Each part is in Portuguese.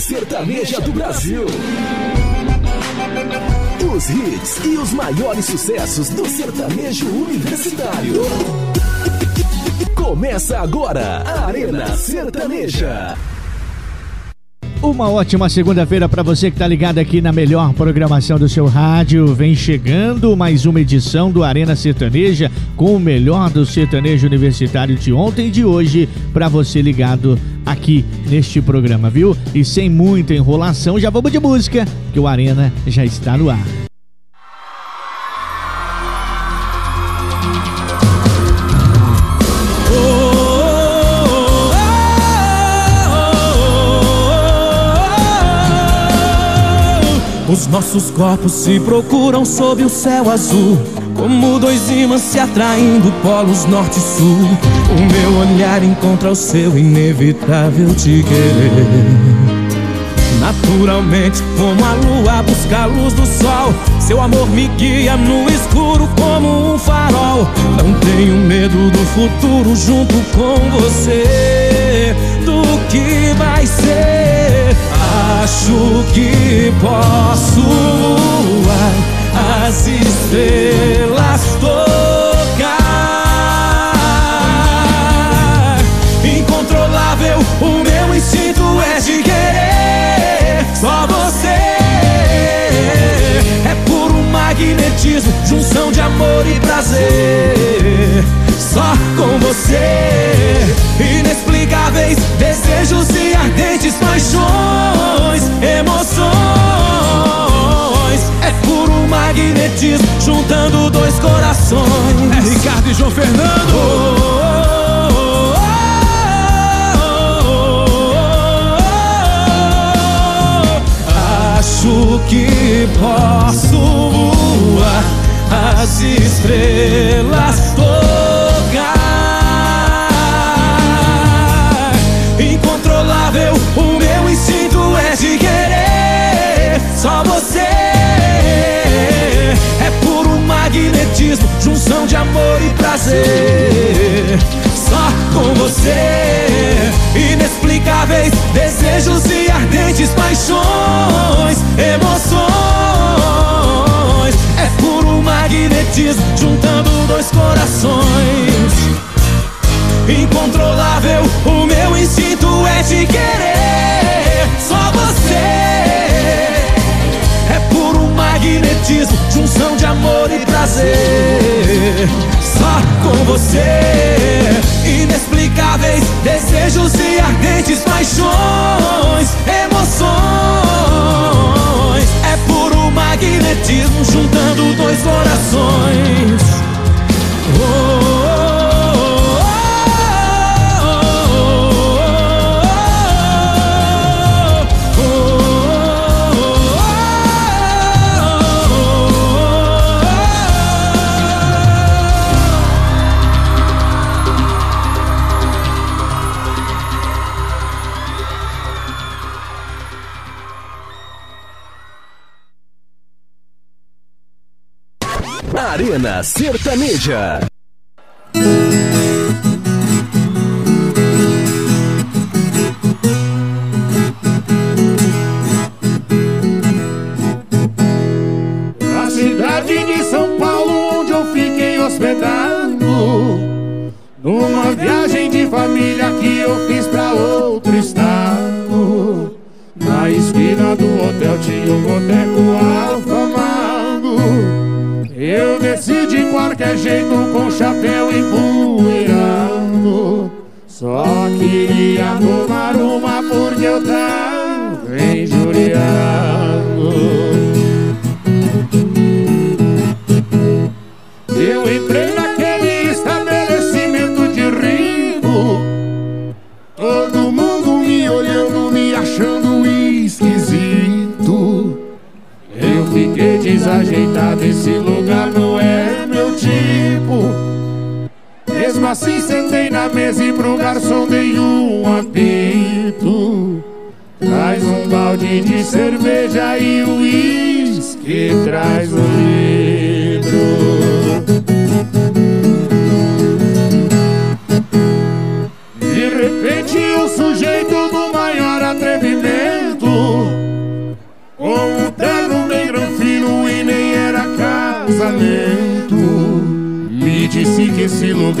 Sertaneja do Brasil. Os hits e os maiores sucessos do sertanejo universitário. Começa agora a Arena Sertaneja. Uma ótima segunda-feira para você que está ligado aqui na melhor programação do seu rádio. Vem chegando mais uma edição do Arena Sertaneja com o melhor do sertanejo universitário de ontem e de hoje para você ligado aqui neste programa, viu? E sem muita enrolação, já vamos de música, que o Arena já está no ar. Os nossos corpos se procuram sob o céu azul Como dois imãs se atraindo polos norte e sul. O meu olhar encontra o seu inevitável te querer. Naturalmente, como a lua busca a luz do sol. Seu amor me guia no escuro como um farol. Não tenho medo do futuro junto com você. Do que vai ser? Acho que posso voar as estrelas tocar. Incontrolável, o meu instinto é de querer só você. É puro magnetismo, junção de amor e prazer. Só com você, inexplicáveis desejos e ardentes paixões, emoções. É magnetismo, juntando dois corações. É Ricardo e João Fernando. Acho que posso voar as estrelas tocar. Incontrolável, o meu instinto é de querer só você. Magnetismo, junção de amor e prazer. Só com você, inexplicáveis desejos e ardentes paixões, prazer. Só com você, inexplicáveis desejos e ardentes paixões, emoções. É puro magnetismo, juntando dois corações. Oh, Sertaneja.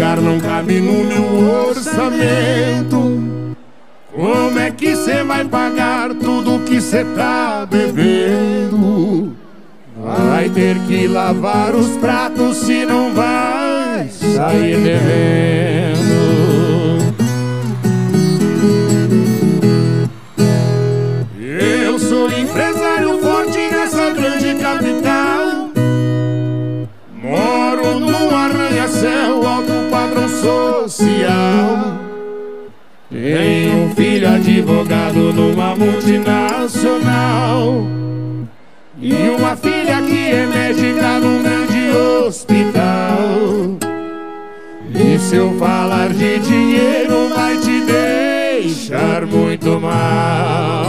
Lugar não cabe no meu orçamento. Como é que cê vai pagar tudo que cê tá bebendo? Vai ter que lavar os pratos se não vai sair devendo. Social. Tenho um filho advogado numa multinacional. E uma filha que é médica num grande hospital. E se eu falar de dinheiro, vai te deixar muito mal.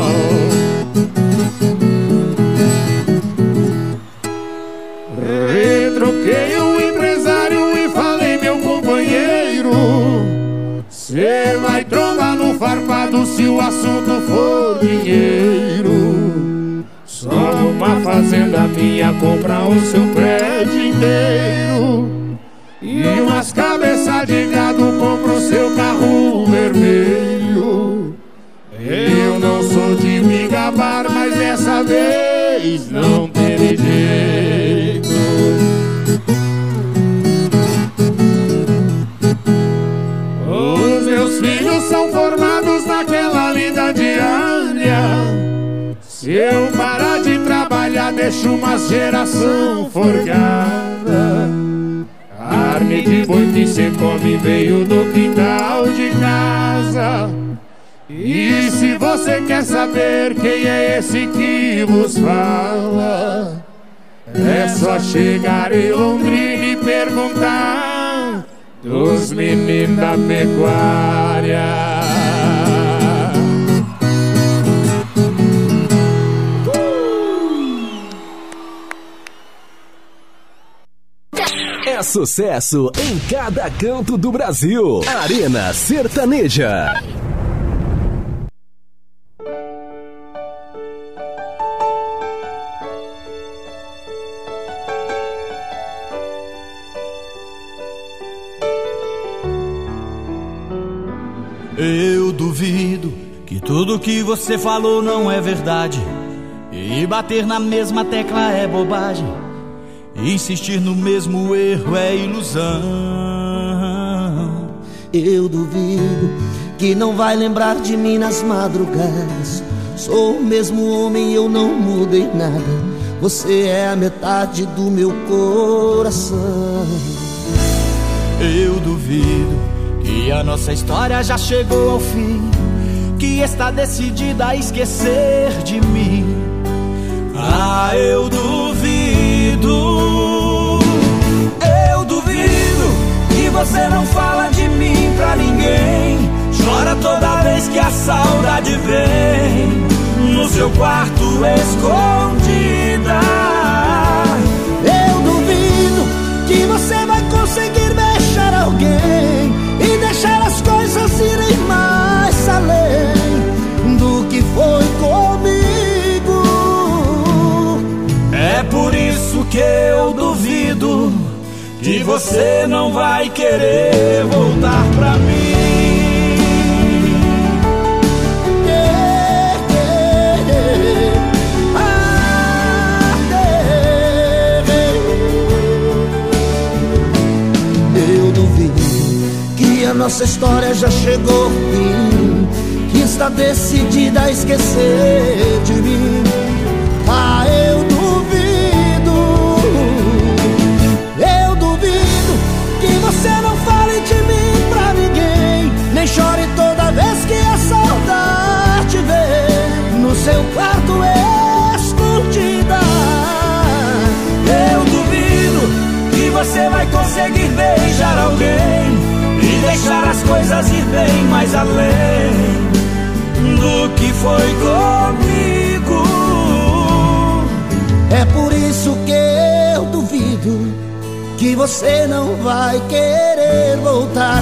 Cê vai trombar no farpado se o assunto for dinheiro. Só uma fazenda minha compra o seu prédio inteiro. E umas cabeças de gado compra o seu carro vermelho. Eu não sou de me gabar, mas dessa vez não Se eu parar de trabalhar, deixo uma geração forgada. Carne de boi que cê come veio do quintal de casa. E se você quer saber quem é esse que vos fala, é só chegar em Londrina e perguntar dos meninos da pecuária. Sucesso em cada canto do Brasil. Arena Sertaneja. Eu duvido que tudo que você falou não é verdade. E bater na mesma tecla é bobagem. Insistir no mesmo erro é ilusão. Eu duvido que não vai lembrar de mim nas madrugadas. Sou o mesmo homem, eu não mudei nada. Você é a metade do meu coração. Eu duvido que a nossa história já chegou ao fim. Que está decidida a esquecer de mim. Ah, eu duvido. Eu duvido que você não fala de mim pra ninguém. Chora toda vez que a saudade vem. No seu quarto escondida. Eu duvido que você vai conseguir deixar alguém eu duvido que você não vai querer voltar pra mim. Eu duvido que a nossa história já chegou ao fim, que está decidida a esquecer de mim. Seu quarto escondida. Eu duvido que você vai conseguir beijar alguém e deixar as coisas ir bem mais além do que foi comigo. É por isso que eu duvido que você não vai querer voltar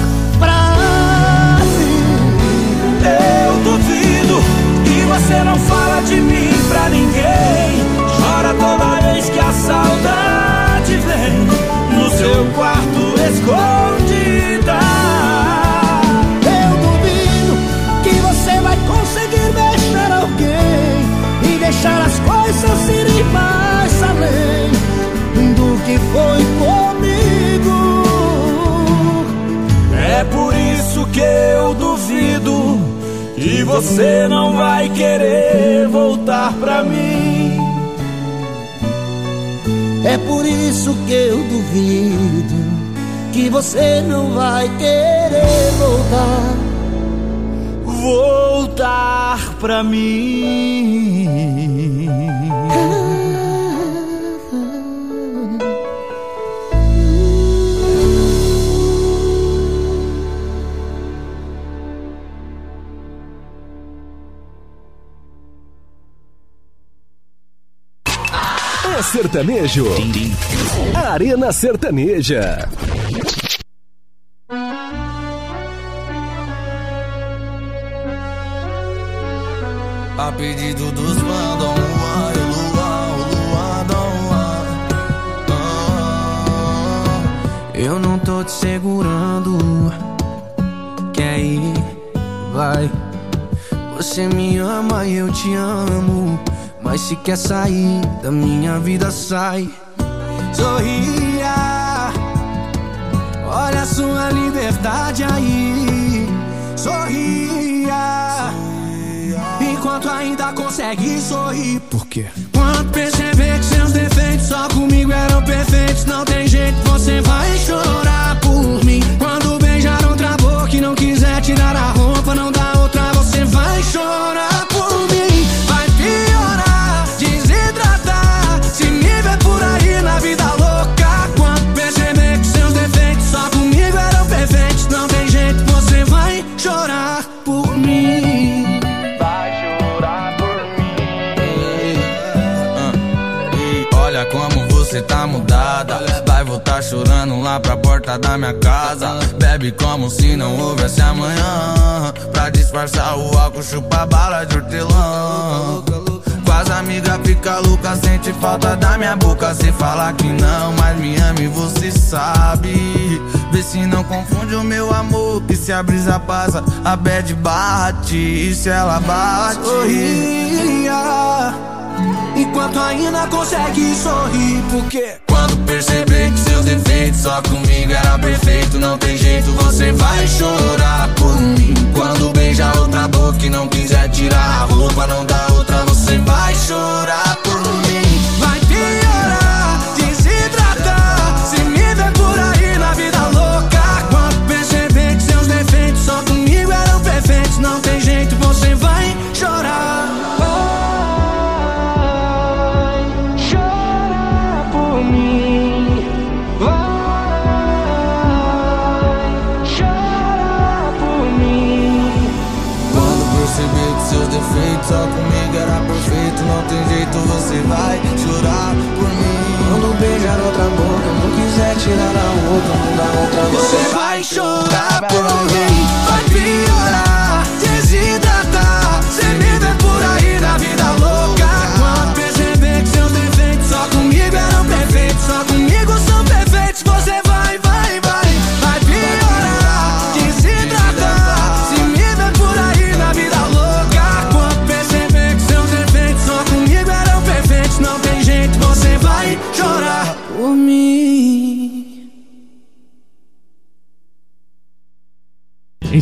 E você não vai querer voltar pra mim. É por isso que eu duvido que você não vai querer voltar. Voltar pra mim. Sertanejo. Arena Sertaneja. A pedido dos mandam Luan, Luan. Ah, eu não tô te segurando. Quer ir? Vai. Você me ama e eu te amo. Mas se quer sair da minha vida, sai. Sorria, olha a sua liberdade aí. Sorria, enquanto ainda consegue sorrir. Por quê? Quando perceber que seus defeitos só comigo eram perfeitos, não tem jeito, você vai chorar por mim. Quando beijar outra boca e não quiser tirar a roupa, não dá outra, você vai chorar você tá mudada. Vai voltar chorando lá pra porta da minha casa. Bebe como se não houvesse amanhã. Pra disfarçar o álcool, chupa bala de hortelã. Com as amigas fica louca, sente falta da minha boca. Se falar que não, mas me ama e você sabe. Vê se não confunde o meu amor. Que se a brisa passa, a bad bate. E se ela bate, sorria. Enquanto ainda consegue sorrir Porque quando perceber que seus defeitos Só comigo era perfeito Não tem jeito, você vai chorar por mim. Quando beija outra boca e não quiser tirar a roupa Não dá outra, você vai chorar por mim tirar a outra, não dá outra, você vai chorar por mim.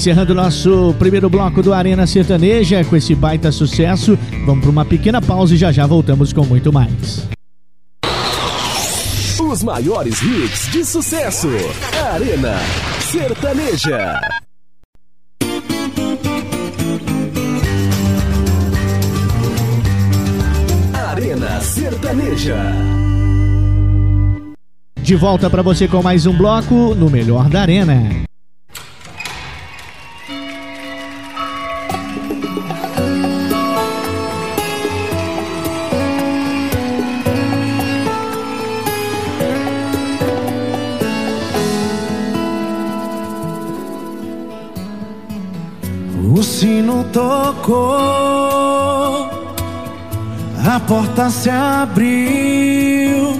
Encerrando nosso primeiro bloco do Arena Sertaneja com esse baita sucesso, vamos para uma pequena pausa e já já voltamos com muito mais. Os maiores hits de sucesso. Arena Sertaneja. Arena Sertaneja. De volta para você com mais um bloco no Melhor da Arena. O sino tocou, a porta se abriu,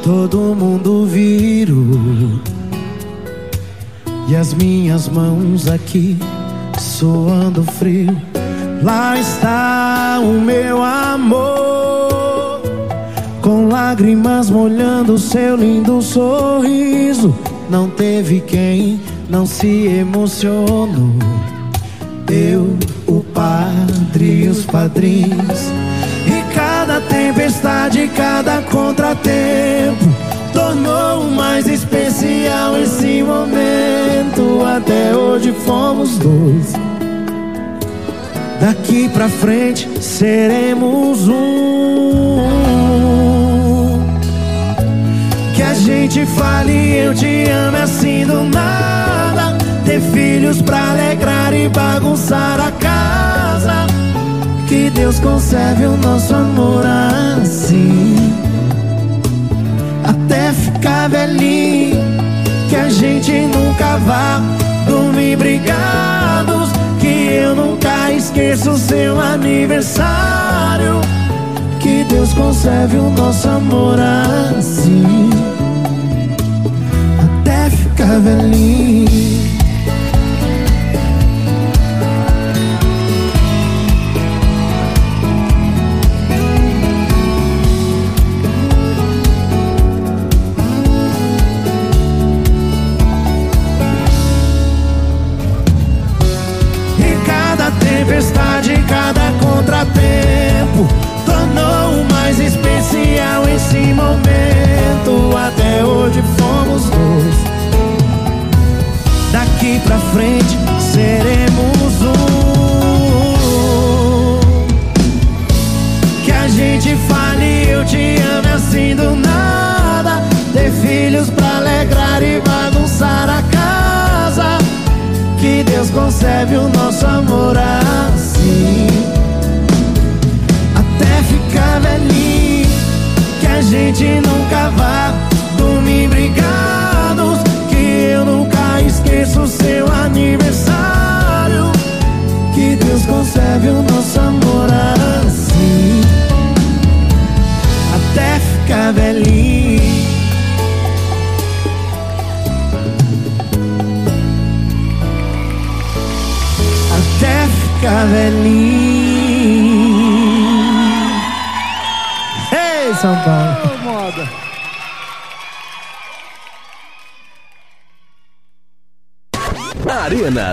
todo mundo virou, e as minhas mãos aqui suando frio. Lá está o meu amor, com lágrimas molhando seu lindo sorriso. Não teve quem não se emocionou. Eu, o padre e os padrinhos. E cada tempestade, cada contratempo tornou mais especial esse momento. Até hoje fomos dois. Daqui pra frente seremos um. Que a gente fale eu te amo assim do nada. Ter filhos pra alegrar e bagunçar a casa. Que Deus conserve o nosso amor assim. Até ficar velhinho. Que a gente nunca vá dormir brigados. Que eu nunca esqueça o seu aniversário. Que Deus conserve o nosso amor assim. Até ficar velhinho.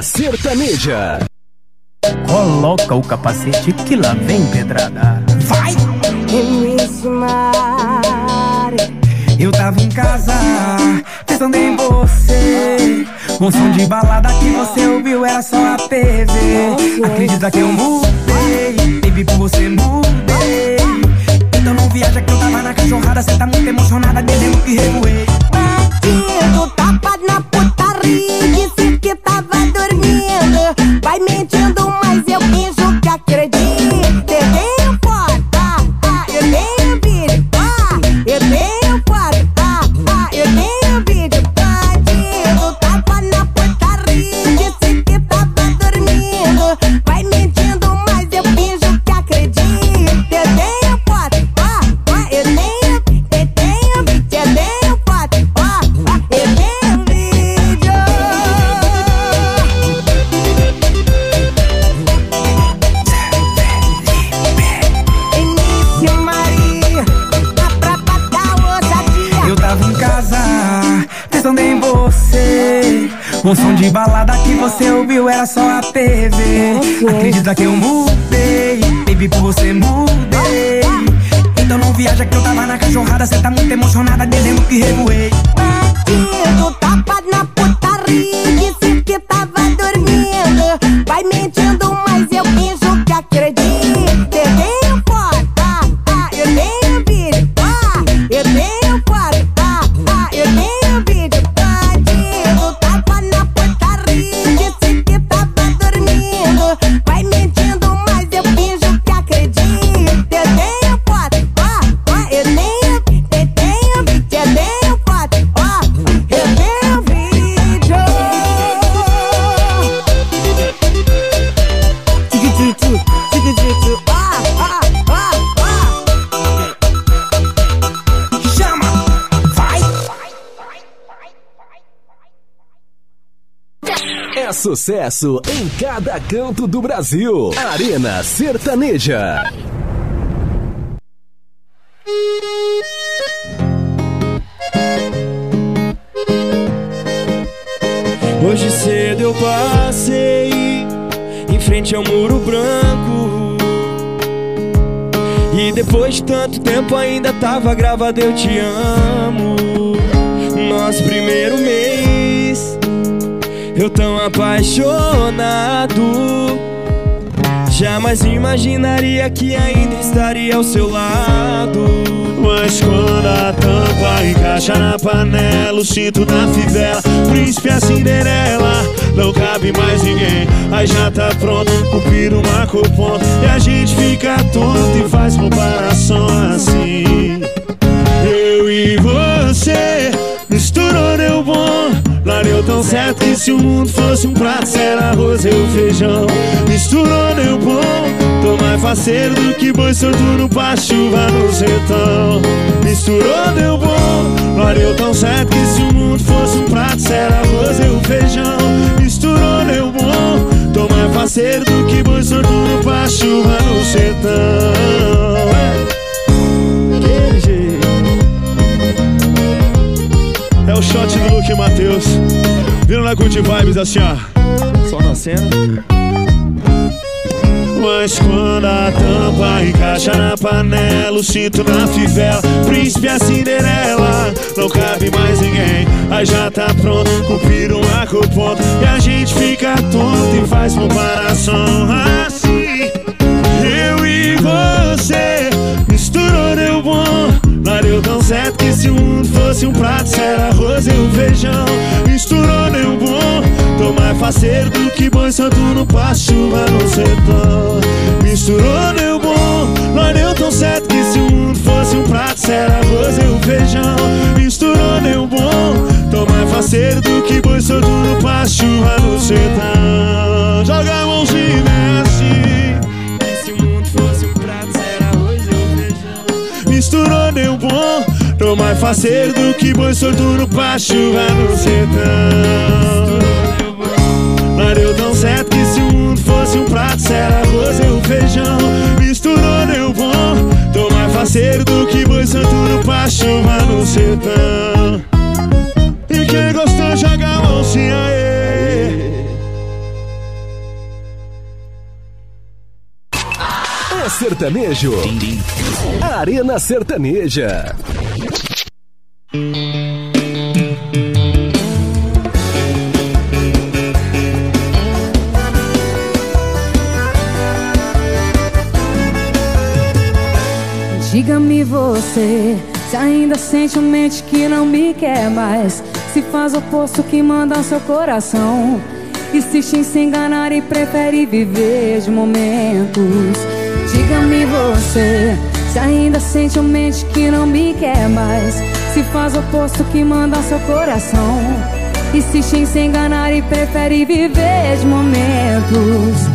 Sertaneja. Coloca o capacete que lá vem pedrada. Vai! Mari, Eu tava em casa, pensando em você. Um som de balada que você ouviu era só a TV. Acredita que eu mudei, baby, por você mudei. Então não viaja que eu tava na cachorrada. Cê tá muito emocionada, dizendo que revoei. bandido, tapa na putaria, finjo que Que sucesso em cada canto do Brasil. Arena Sertaneja. Hoje cedo eu passei em frente ao muro branco. E depois de tanto tempo ainda tava gravado Eu Te Amo. Nosso primeiro mês, eu tão apaixonado. Jamais imaginaria que ainda estaria ao seu lado. Mas quando a tampa encaixa na panela, o cinto na fivela, príncipe a Cinderela, não cabe mais ninguém. Aí já tá pronto, o piro ponto, e a gente fica tonto e faz comparação assim. Eu e você. Lá deu tão certo que se o mundo fosse um prato, era arroz e feijão. Misturou deu bom. Tô mais faceiro do que boi sortudo pra chuva no sertão. Misturou deu bom. Lá deu tão certo que se o mundo fosse um prato, era arroz e feijão. Misturou deu bom. Tô mais faceiro do que boi sortudo pra chuva no sertão. É o shot do Luke Matheus. Viram na Good Vibes assim, ó. Só na cena. Mas quando a tampa encaixa na panela, o cinto na fivela, príncipe a Cinderela, não cabe mais ninguém. Aí já tá pronto, o piro marca o ponto, e a gente fica tonto e faz comparação assim. Eu e você misturou deu bom. Lá deu tão certo que se o mundo fosse um prato, era arroz e um feijão. Misturou deu bom. Tô mais faceiro do que boi santo no pasto, chuva no sertão. Misturou deu bom. Lá deu tão certo que se o mundo fosse um prato, era arroz e um feijão. Misturou deu bom. Tô mais faceiro do que Tô mais faceiro do que boi sortudo pra chuva no sertão. Mas deu tão certo que se o mundo fosse um prato, era arroz e um feijão. Misturou deu bom. Tô mais faceiro do que boi sortudo pra chuva no sertão. E quem gostou, joga a mãozinha aí. É sertanejo. Arena Sertaneja. Você, se ainda sente uma mente que não me quer mais. Se faz o posto que manda seu coração. Insiste em se enganar e prefere viver de momentos. Diga-me você, se ainda sente uma mente que não me quer mais. Se faz o posto que manda seu coração. Insiste em se enganar e prefere viver de momentos.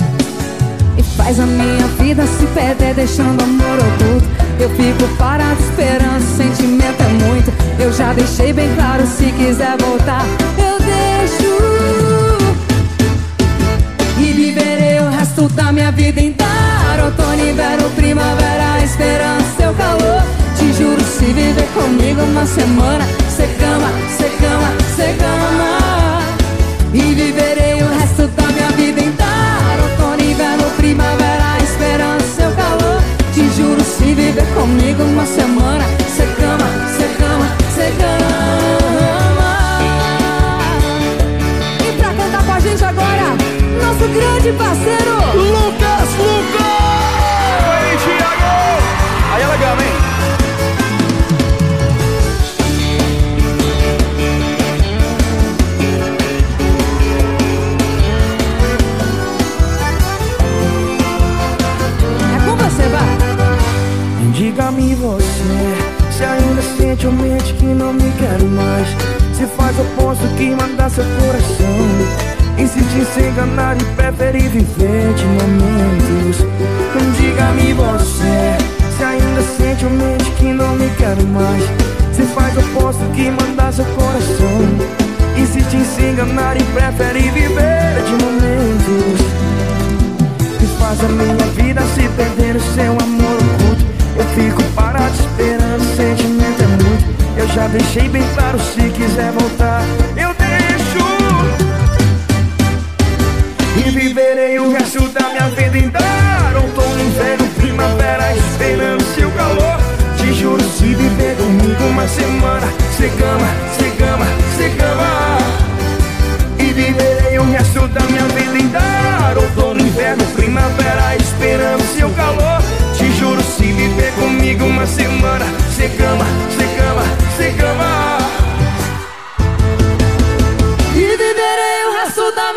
E faz a minha vida se perder deixando amor oculto Eu fico parado esperando, sentimento é muito. Eu já deixei bem claro, se quiser voltar Eu deixo. E viverei o resto da minha vida inteira Outono, inverno, primavera, esperando seu calor. Te juro, se viver comigo uma semana Cê cama, cê cama, cê cama comigo uma semana Cê cama, cê cama, cê cama E pra cantar com a gente agora Nosso grande parceiro Lucas! Ainda sente ou mente que não me quer mais. Se faz o oposto que manda seu coração. Insiste em se enganar e prefere viver de momentos. Diga-me você, se ainda sente ou mente que não me quer mais. Se faz o oposto que manda seu coração. Insiste em se enganar e prefere viver de momentos. Que faz a minha vida se perder no seu amor fico parado esperando, o sentimento é muito. Eu já deixei bem claro, se quiser voltar Eu deixo. E viverei o resto da minha vida em dar Outono, inverno, primavera, esperando seu calor. Te juro, se viver comigo uma semana Cê gama, cê gama, cê gama E viverei o resto da minha vida em dar Outono, inverno, primavera, esperando seu calor Te juro, se viver comigo uma semana. Cê gama, cê gama, cê gama E viverei o resto da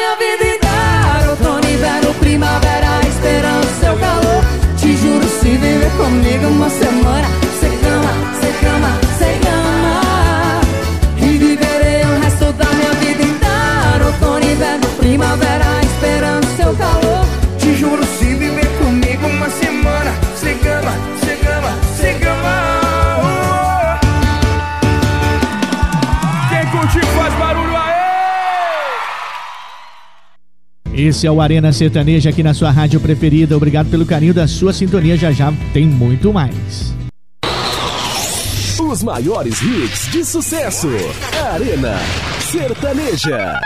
Esse é o Arena Sertaneja aqui na sua rádio preferida. Obrigado pelo carinho da sua sintonia. Já já tem muito mais. Os maiores hits de sucesso. Arena Sertaneja.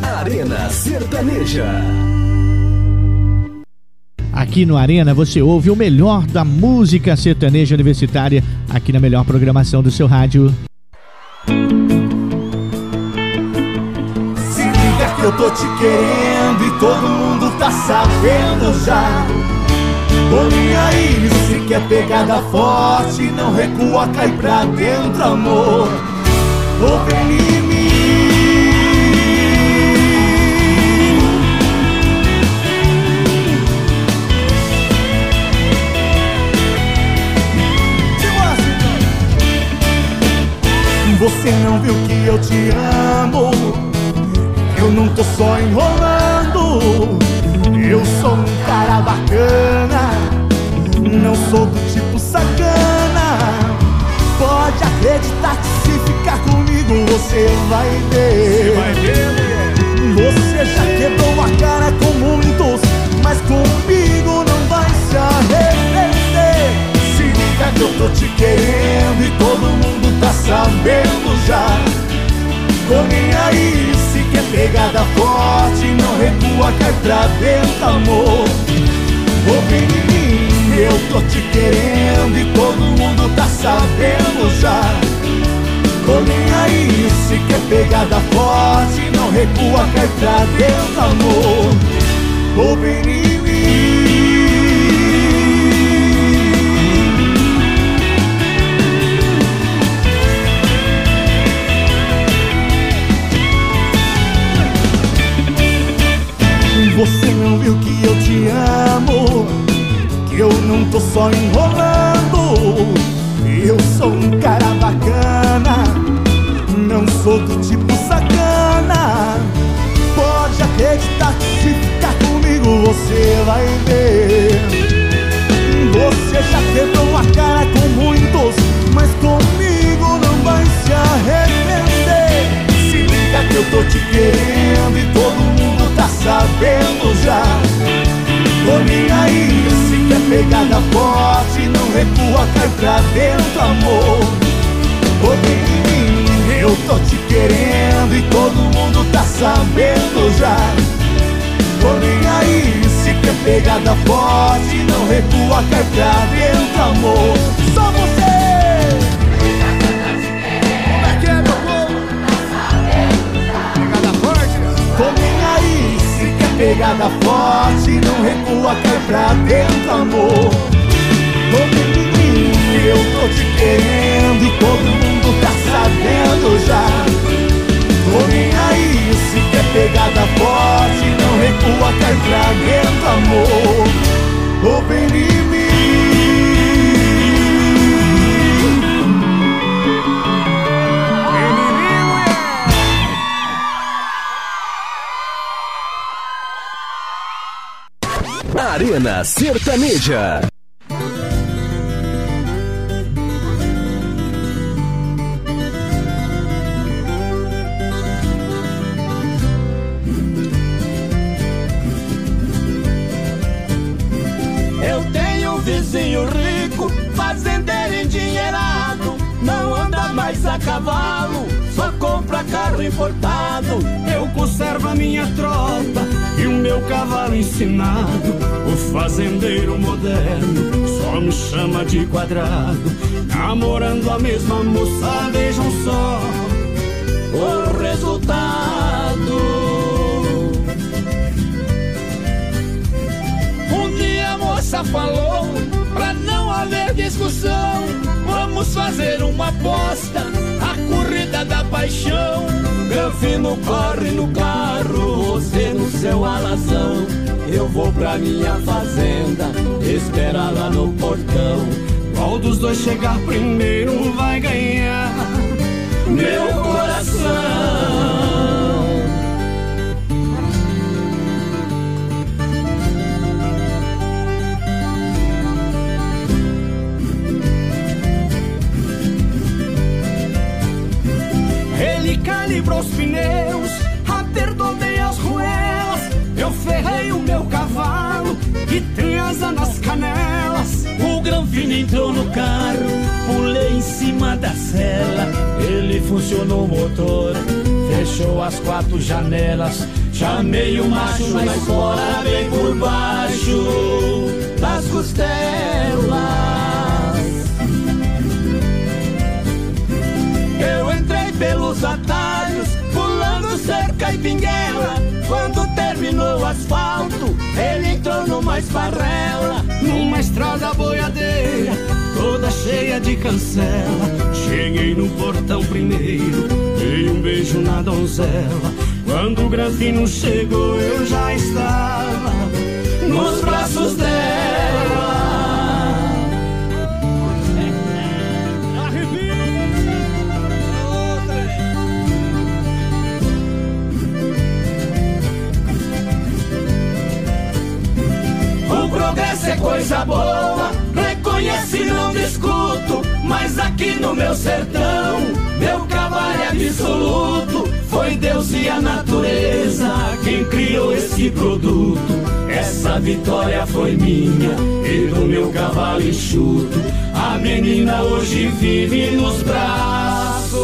Arena Sertaneja. Aqui no Arena você ouve o melhor da música sertaneja universitária aqui na melhor programação do seu rádio. Eu tô te querendo e todo mundo tá sabendo já. Tô nem aí, se quer pegada forte, não recua, cai pra dentro, amor. Vem em mim. Você não viu que eu te amo Eu não tô só enrolando Eu sou um cara bacana Não sou do tipo sacana. Pode acreditar que se ficar comigo você vai ver. Vai ver, mulher. Você já quebrou a cara com muitos Mas comigo não vai se arrepender. Se liga que eu tô te querendo E todo mundo tá sabendo já. Tô nem aí se quer pegada forte Não recua, cai pra dentro, amor. Ô mim, eu tô te querendo E todo mundo tá sabendo já. Tô nem aí se quer pegada forte Não recua, cai pra dentro, amor. Ô vem Você não viu que eu te amo? Que eu não tô só enrolando. Eu sou um cara bacana. Não sou do tipo sacana. Pode acreditar que se ficar comigo você vai ver. Você já quebrou a cara com muitos Mas comigo não vai se arrepender. Se liga que eu tô te querendo E todo mundo sabendo já. Aí, se quer pegada forte Não recua, cai pra dentro, amor. Ô em eu tô te querendo E todo mundo tá sabendo já. Aí, se quer pegada forte Não recua, cai pra dentro, amor pegada forte Não recua, cai pra dentro, amor. Tô mim, eu tô te querendo E todo mundo tá sabendo já. Tô nem aí, se quer pegada forte Não recua, cai pra dentro, amor. Vem em Arena Sertaneja. Eu tenho um vizinho rico, fazendeiro endinheirado. Não anda mais a cavalo, só compra importado. Eu conservo a minha meu cavalo ensinado. O fazendeiro moderno só me chama de quadrado. Namorando a mesma moça, vejam só o resultado. Um dia a moça falou pra não haver discussão. Vamos fazer uma aposta, a corrida da paixão. Granfino corre no carro, você no seu alazão. Eu vou pra minha fazenda, esperar lá no portão. Qual dos dois chegar primeiro vai ganhar meu coração. Calibrou os pneus, apertou bem as ruelas. Eu ferrei o meu cavalo e tem asa nas canelas. O Granfino entrou no carro, pulei em cima da cela. Ele funcionou o motor, fechou as quatro janelas. Chamei o macho na espora, bem por baixo das costelas. Eu entrei atalhos, pulando cerca e pinguela. Quando terminou o asfalto, ele entrou numa esparrela, numa estrada boiadeira, toda cheia de cancela. Cheguei no portão primeiro, dei um beijo na donzela. Quando o Granfino chegou, eu já estava nos braços dela. Não discuto. Mas aqui no meu sertão, meu cavalo é absoluto. Foi Deus e a natureza quem criou esse produto. Essa vitória foi minha e do meu cavalo enxuto. A menina hoje vive nos braços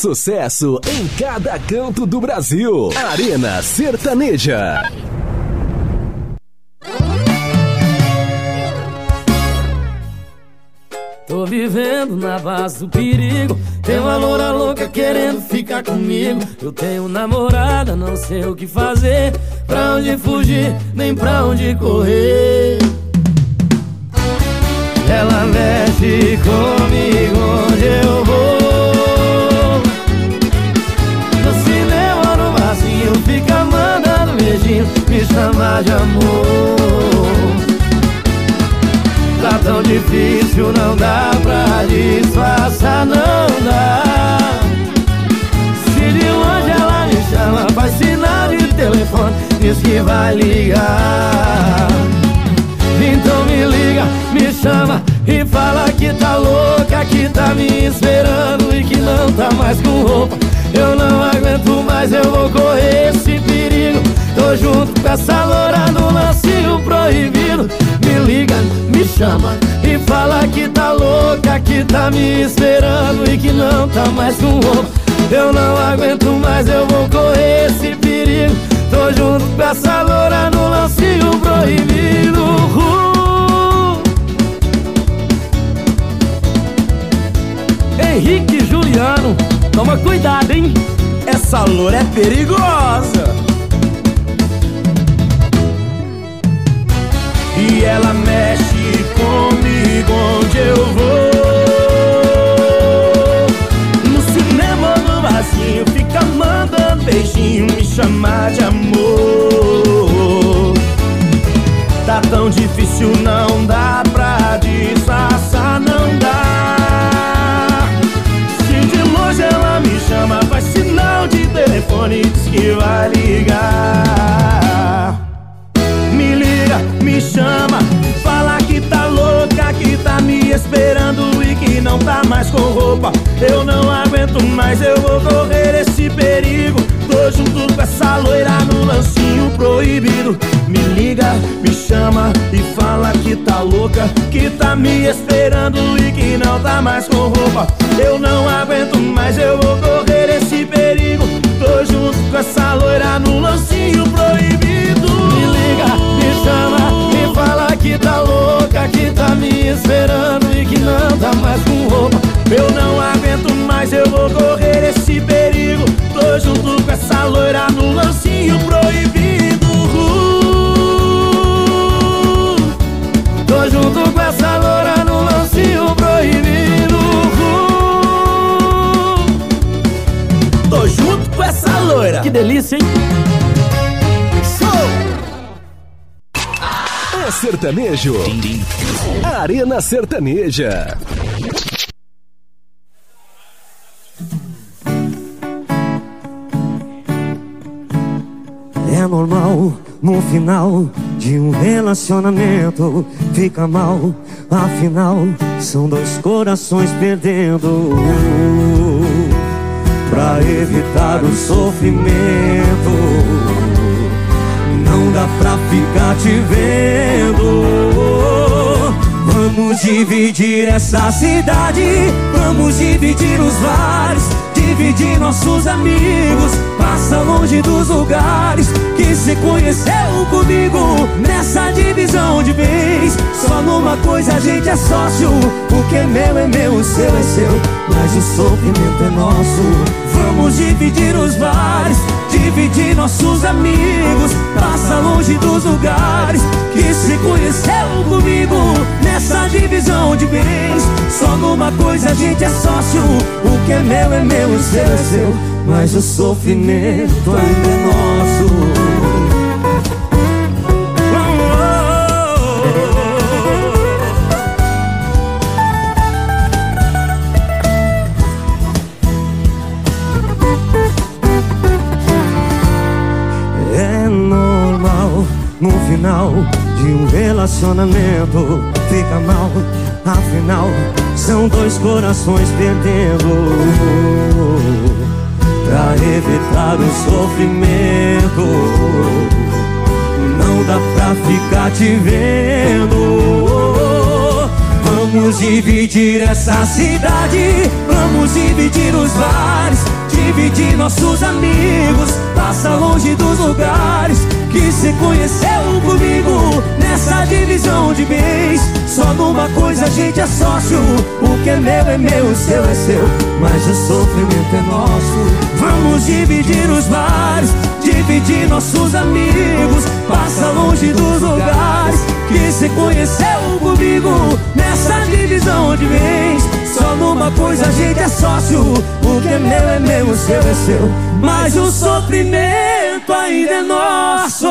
sucesso em cada canto do Brasil. Arena Sertaneja. Tô vivendo na base do perigo. Tem uma loura louca querendo ficar comigo. Eu tenho namorada, não sei o que fazer. Pra onde fugir, nem pra onde correr. Ela mexe comigo onde eu vou. Me chama de amor. Tá tão difícil, não dá pra disfarçar, não dá. Se de longe ela me chama, faz sinal de telefone, diz que vai ligar. Então me liga, me chama e fala que tá louca, que tá me esperando e que não tá mais com roupa. Eu não aguento mais, eu vou correr esse perigo. Tô junto com essa loura no lancinho proibido. Me liga, me chama e fala que tá louca, que tá me esperando e que não tá mais com roupa. Eu não aguento mais, eu vou correr esse perigo. Tô junto com essa loura no lancinho proibido. Henrique Juliano, toma cuidado, hein? Essa loura é perigosa. E ela mexe eu vou correr esse perigo. Tô junto com essa loira no lancinho proibido. Me liga, me chama e fala que tá louca Que tá me esperando e que não tá mais com roupa. Eu não aguento mais, eu vou correr esse perigo. Tô junto com essa loira no lancinho proibido. Me liga, me chama, me fala que tá louca Que tá me esperando e que não tá mais com roupa. Eu não aguento mais, eu vou correr esse perigo. Tô junto com essa loira no lancinho proibido. Uh, Tô junto com essa loira no lancinho proibido. Uh, Tô junto com essa loira. Que delícia, hein? Sertanejo. Arena Sertaneja. É normal no final de um relacionamento fica mal. Afinal, são dois corações perdendo. Pra evitar o sofrimento, ficar te vendo. Vamos dividir essa cidade, vamos dividir os lares, dividir nossos amigos. Passa longe dos lugares que se conheceu comigo. Nessa divisão de bens, só numa coisa a gente é sócio. O que é meu é meu, o seu é seu, mas o sofrimento é nosso. Vamos dividir os bares, dividir nossos amigos. Passa longe dos lugares que se conheceu comigo. Nessa divisão de bens, só numa coisa a gente é sócio. O que é meu é meu, o seu é seu, mas o sofrimento ainda é nosso. Relacionamento fica mal. Afinal, são dois corações perdendo. Pra evitar o sofrimento, não dá pra ficar te vendo. Vamos dividir essa cidade, vamos dividir os bares, dividir nossos amigos. Passa longe dos lugares que se conheceu comigo. Nessa divisão de bens, só numa coisa a gente é sócio. O que é meu é meu, o seu é seu, mas o sofrimento é nosso. Vamos dividir os bares, dividir nossos amigos. Passa longe dos lugares que se conheceu comigo. Nessa divisão de bens, só numa coisa a gente é sócio. O que é meu é meu, o seu é seu, mas o sofrimento ainda é nosso.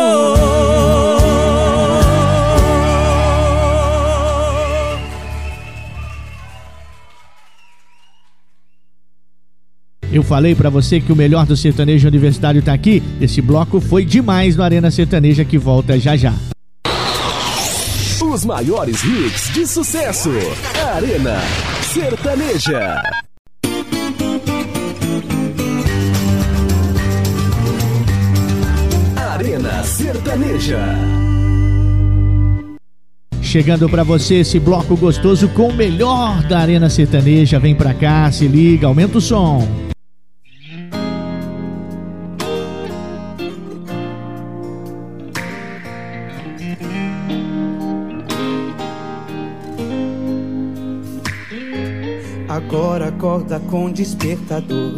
Eu falei pra você que o melhor do sertanejo universitário tá aqui. Esse bloco foi demais no Arena Sertaneja que volta já já. Os maiores hits de sucesso. Arena Sertaneja. Arena Sertaneja. Chegando pra você esse bloco gostoso com o melhor da Arena Sertaneja. Vem pra cá, se liga, aumenta o som. Acorda com despertador.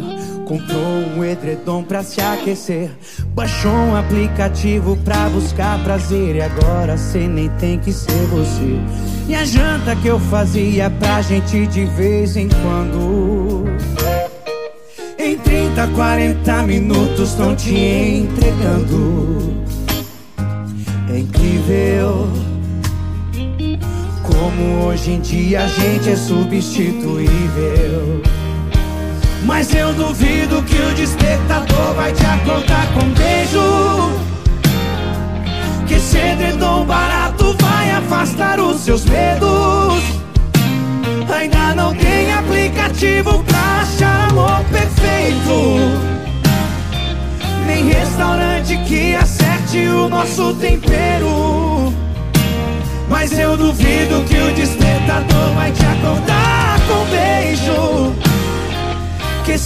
Comprou um edredom pra se aquecer. Baixou um aplicativo pra buscar prazer. E agora cê nem tem que ser você. E a janta que eu fazia pra gente de vez em quando. Em 30, 40 minutos tão te entregando. É incrível. Como hoje em dia a gente é substituível. Mas eu duvido que o despertador vai te acordar com um beijo. Que esse edredom barato vai afastar os seus medos. Ainda não tem aplicativo pra achar amor perfeito. Nem restaurante que acerte o nosso tempero. Mas eu duvido que o despertador vai te acordar com um beijo. Que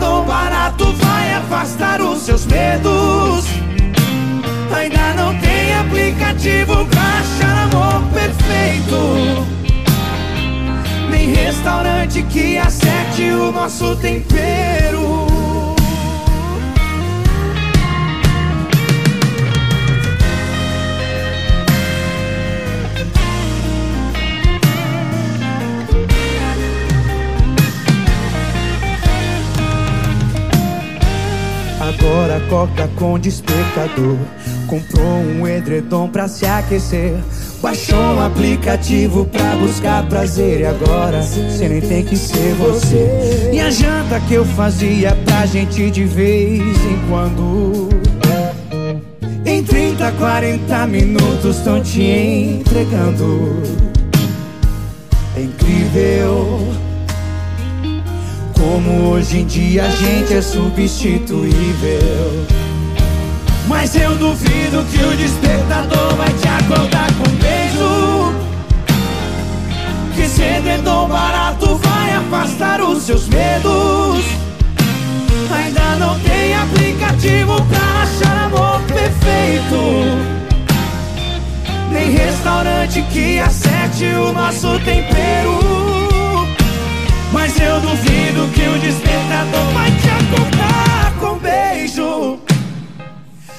tão barato vai afastar os seus medos. Ainda não tem aplicativo pra achar amor perfeito. Nem restaurante que acerte o nosso tempero. Agora acorda com despertador. Comprou um edredom pra se aquecer. Baixou um aplicativo pra buscar prazer. E agora cê nem tem que ser você. E a janta que eu fazia pra gente de vez em quando. Em 30, 40 minutos tão te entregando. É incrível. Como hoje em dia a gente é substituível. Mas eu duvido que o despertador vai te acordar com um beijo. Que ser tão barato vai afastar os seus medos. Ainda não tem aplicativo pra achar amor perfeito. Nem restaurante que acerte o nosso tempero. Mas eu duvido que o despertador vai te acordar com beijo.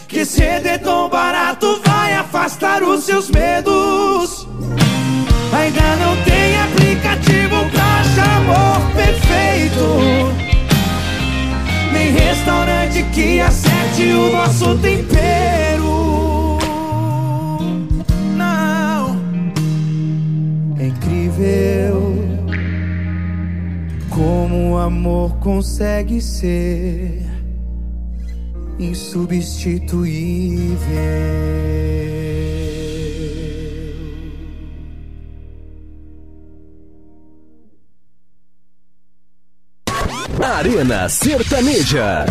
Que ser tão barato vai afastar os seus medos. Ainda não tem aplicativo pra amor perfeito. Nem restaurante que acerte o nosso tempero. Não, é incrível como o amor consegue ser insubstituível. Arena Sertaneja.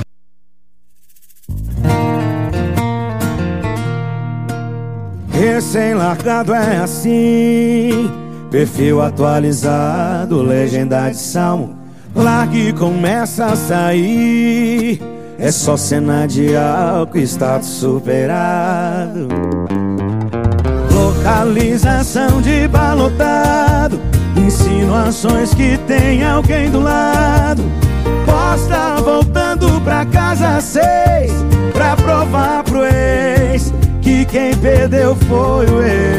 Recém-largado é assim, perfil atualizado, legenda de salmo. Lá que começa a sair, é só cena de álcool, status superado. Localização de balotado, insinuações que tem alguém do lado. Posta voltando pra casa seis, pra provar pro ex que quem perdeu foi o ex.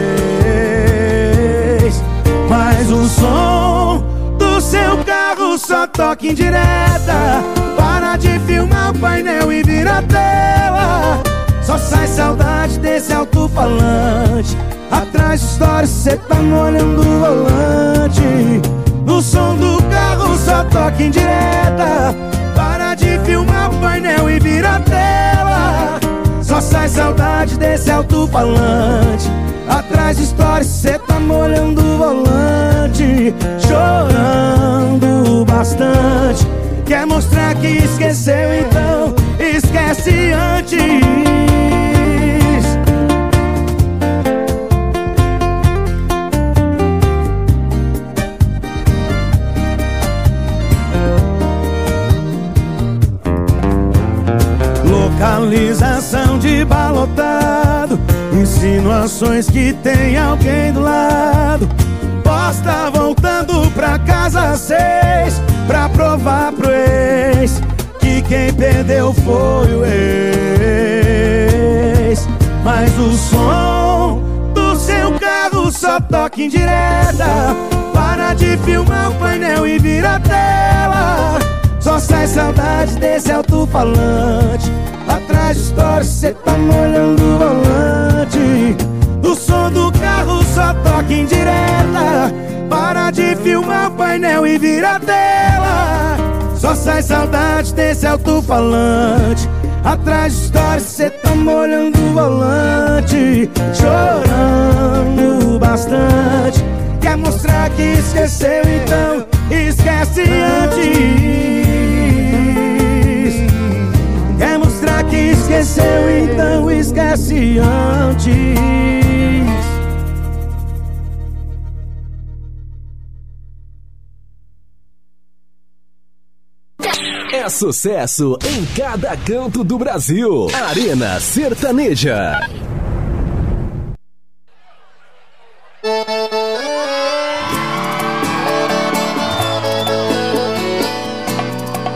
Mas o som do seu carro só toca em direta. Para de filmar o painel e vira a tela. Só sai saudade desse alto-falante. Atrás de história cê tá molhando o volante. O som do carro só toca em direta. Para de filmar o painel e vira a tela. Só sai saudade desse alto-falante Atrás de histórias cê tá molhando o volante Chorando bastante. Quer mostrar que esqueceu então Esquece antes. Localização de balotado Insinuações que tem alguém do lado. Posta voltando pra casa seis Pra provar pro ex Que quem perdeu foi o ex. Mas o som do seu carro só toca em direta. Para de filmar o painel e vira tela Só sai saudade desse alto-falante. Atrás de história cê tá molhando o volante. O som do carro só toca em direta. Para de filmar o painel e vira tela. Só sai saudade desse alto-falante. Atrás de história cê tá molhando o volante. Chorando bastante. Quer mostrar que esqueceu, então esquece antes. Esqueceu, então esquece antes. É sucesso em cada canto do Brasil. Arena Sertaneja.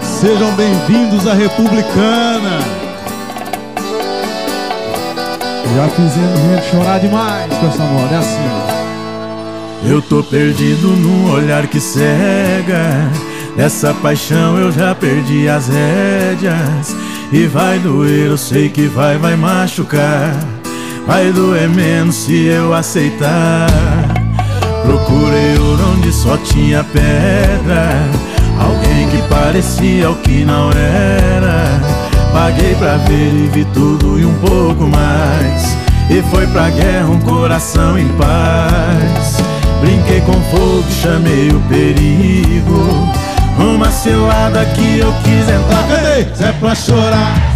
Sejam bem-vindos à Republicana. Já fizemos gente chorar demais com essa moda, é assim. Eu tô perdido num olhar que cega. Nessa paixão eu já perdi as rédeas. E vai doer, eu sei que vai, vai machucar. Vai doer menos se eu aceitar. Procurei ouro onde só tinha pedra. Alguém que parecia o que não era. Paguei pra ver e vi tudo e um pouco mais. E foi pra guerra um coração em paz. Brinquei com fogo, chamei o perigo. Uma cilada que eu quis entrar. Cadê? É pra chorar.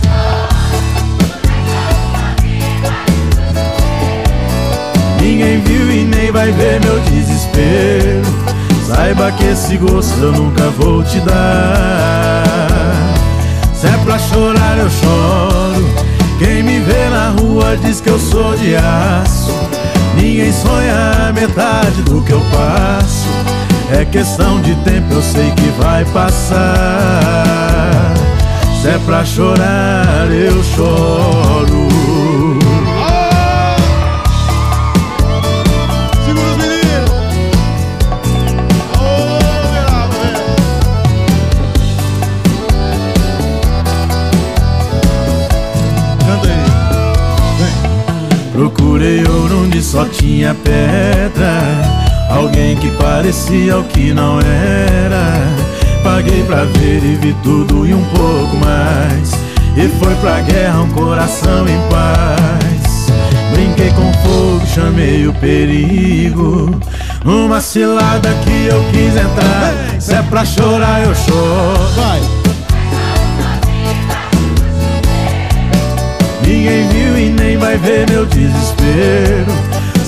Ninguém viu e nem vai ver meu desespero. Saiba que esse gosto eu nunca vou te dar. Se é pra chorar, eu choro. Quem me vê na rua diz que eu sou de aço. Ninguém sonha a metade do que eu passo. É questão de tempo, eu sei que vai passar. Se é pra chorar, eu choro. Tinha pedra. Alguém que parecia o que não era. Paguei pra ver e vi tudo e um pouco mais. E foi pra guerra um coração em paz. Brinquei com fogo, chamei o perigo. Uma cilada que eu quis entrar. Se é pra chorar, eu choro. Vai. Ninguém viu e nem vai ver meu desespero.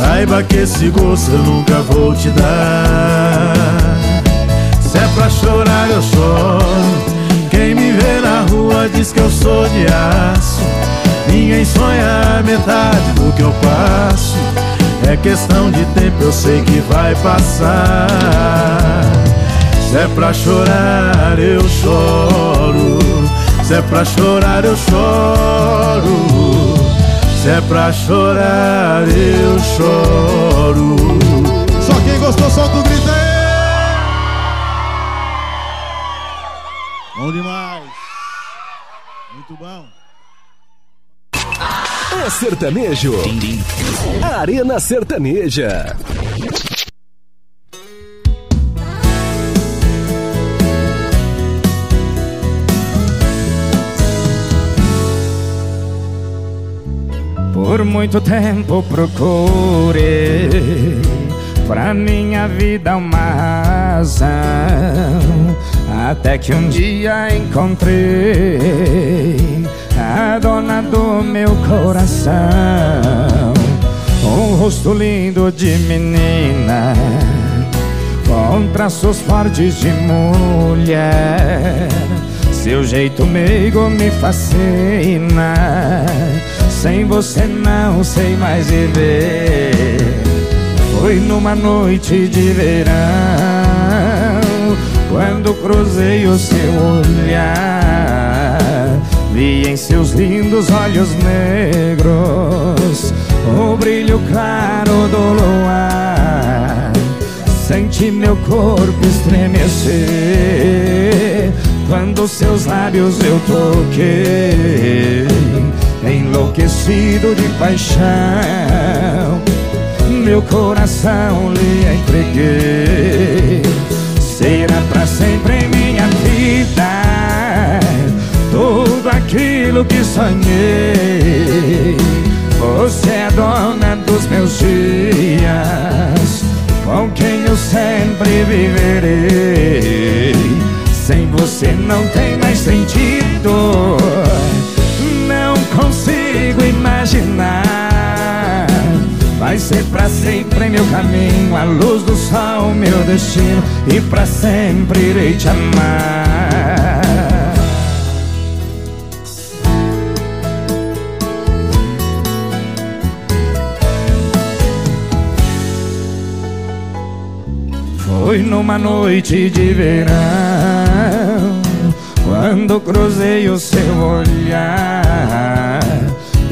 Saiba que esse gosto eu nunca vou te dar. Se é pra chorar, eu choro. Quem me vê na rua diz que eu sou de aço. Ninguém sonha a metade do que eu passo. É questão de tempo, eu sei que vai passar. Se é pra chorar, eu choro. Se é pra chorar, eu choro. Se é pra chorar, eu choro. Só quem gostou, solta o grito aí. Bom demais. Muito bom. É sertanejo. Arena Sertaneja. Muito tempo procurei pra minha vida uma razão. Até que um dia encontrei a dona do meu coração. Um rosto lindo de menina Com traços fortes de mulher. Seu jeito meigo me fascina Sem você não sei mais viver. Foi numa noite de verão Quando cruzei o seu olhar. Vi em seus lindos olhos negros O brilho claro do luar. Sente meu corpo estremecer Quando seus lábios eu toquei Enlouquecido de paixão Meu coração lhe entreguei. Será pra sempre em minha vida Tudo aquilo que sonhei. Você é dona dos meus dias Com quem eu sempre viverei. Sem você não tem mais sentido Vai ser pra sempre meu caminho A luz do sol, meu destino E pra sempre irei te amar. Foi numa noite de verão Quando cruzei o seu olhar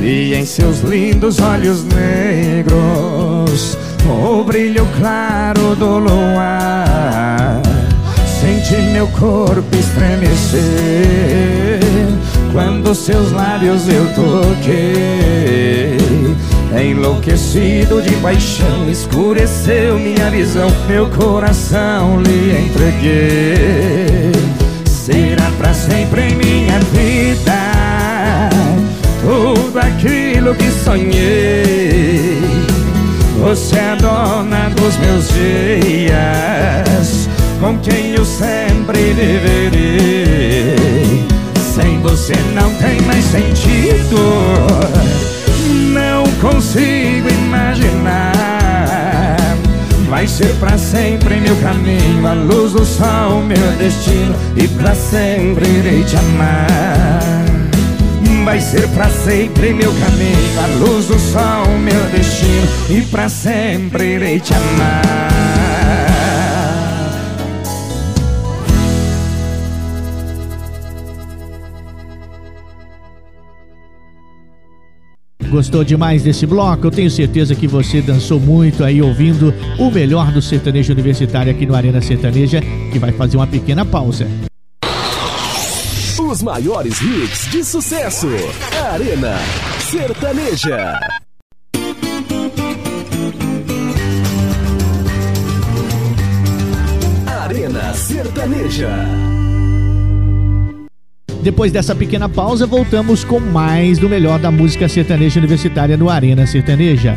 E em seus lindos olhos negros O brilho claro do luar Senti meu corpo estremecer. Quando seus lábios eu toquei Enlouquecido de paixão, escureceu minha visão Meu coração lhe entreguei. Será pra sempre em minha vida Tudo aquilo que sonhei. Você é dona dos meus dias Com quem eu sempre viverei. Sem você não tem mais sentido. Não consigo imaginar. Vai ser pra sempre meu caminho A luz do sol, meu destino E pra sempre irei te amar Vai ser pra sempre meu caminho A luz do sol, meu destino E pra sempre irei te amar Gostou demais desse bloco? Eu tenho certeza que você dançou muito aí ouvindo o melhor do sertanejo universitário aqui no Arena Sertaneja, que vai fazer uma pequena pausa. Os maiores hits de sucesso. Arena Sertaneja. Arena Sertaneja. Depois dessa pequena pausa, voltamos com mais do melhor da música sertaneja universitária no Arena Sertaneja.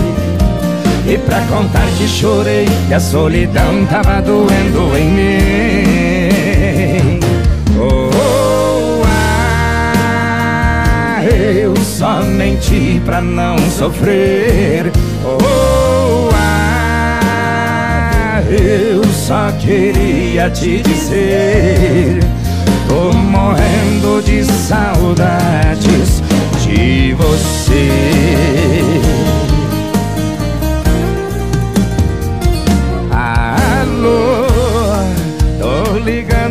E pra contar que chorei, que a solidão tava doendo em mim. Oh, ah, eu só menti pra não sofrer. Oh, ah, eu só queria te dizer. Tô morrendo de saudades de você.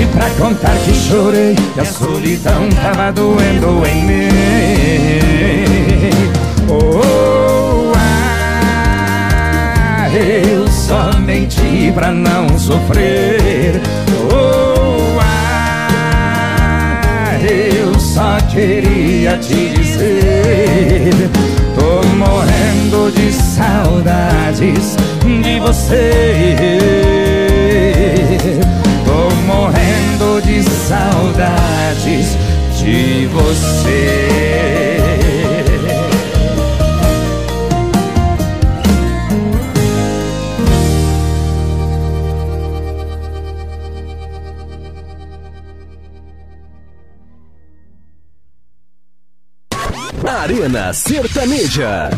e pra contar que chorei Que a solidão tava doendo em mim. Oh, ah, eu só menti pra não sofrer. Oh, ah, eu só queria te dizer Tô morrendo de saudades de você morrendo de saudades de você. Arena Sertaneja.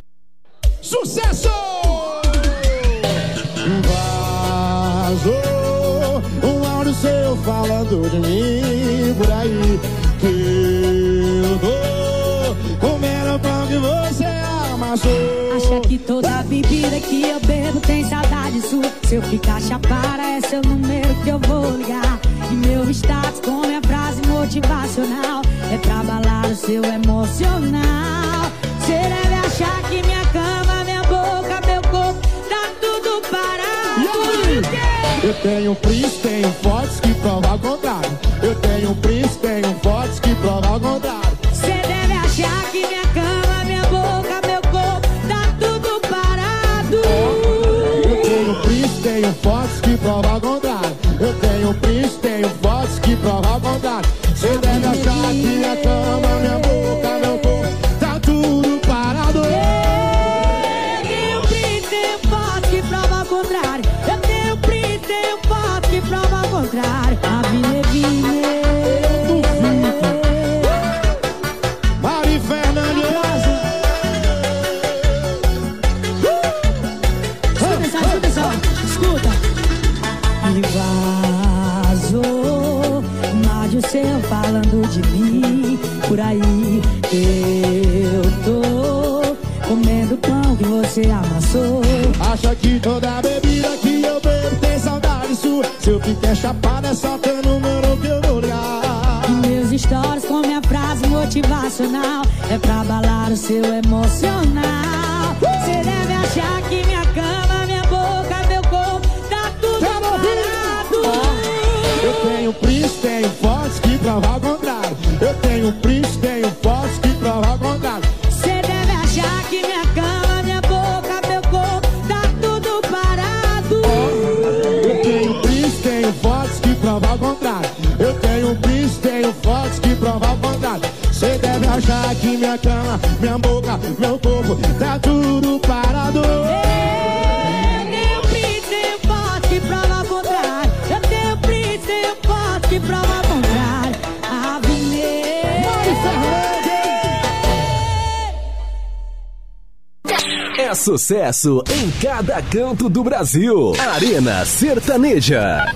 Que toda bebida que eu bebo tem saudade sua. Se eu ficar chapada é seu número que eu vou ligar. E meu status com minha frase motivacional É pra abalar o seu emocional. Cê deve achar que minha cama, minha boca, meu corpo Tá tudo parado. Eu tenho prints, tenho fotos que provam ao contrário. Eu tenho prints, tenho fotos que provam ao contrário. Cê deve achar provam ao contrário Eu tenho prints, tenho fotos que provam ao contrário Você deve achar que minha cama, minha boca, Acha que toda bebida que eu bebo tem saudade sua. Se eu fiquei chapada é só teu número que eu vou E meus stories com minha frase motivacional É pra abalar o seu emocional. Você deve achar que minha cama, minha boca, meu corpo Tá tudo parado Eu tenho prints, tenho fotos que provam ao contrário. Eu tenho prints, minha cama, minha boca, meu corpo Tá tudo parado Eu tenho que prova ao contrário Eu tenho foto que prova Avenida É sucesso em cada canto do Brasil. Arena Sertaneja.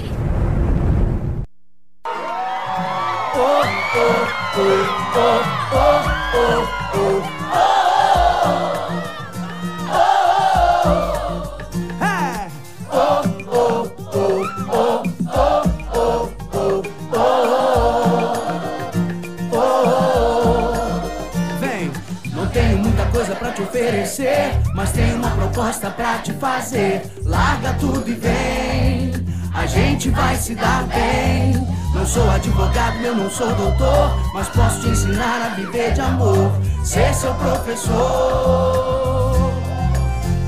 Larga tudo e vem, a gente vai se dar bem. Não sou advogado, eu não sou doutor, mas posso te ensinar a viver de amor, ser seu professor.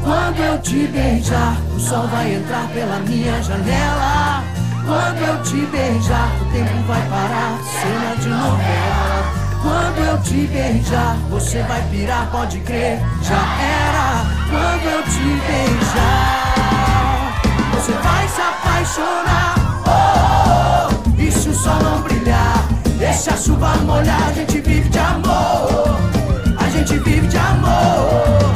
Quando eu te beijar, o sol vai entrar pela minha janela. Quando eu te beijar, o tempo vai parar, cena de novela. Quando eu te beijar, você vai pirar, pode crer, já era. Quando eu te beijar, você vai se apaixonar. Oh. E se o sol não brilhar, Deixa a chuva molhar, a gente vive de amor. A gente vive de amor.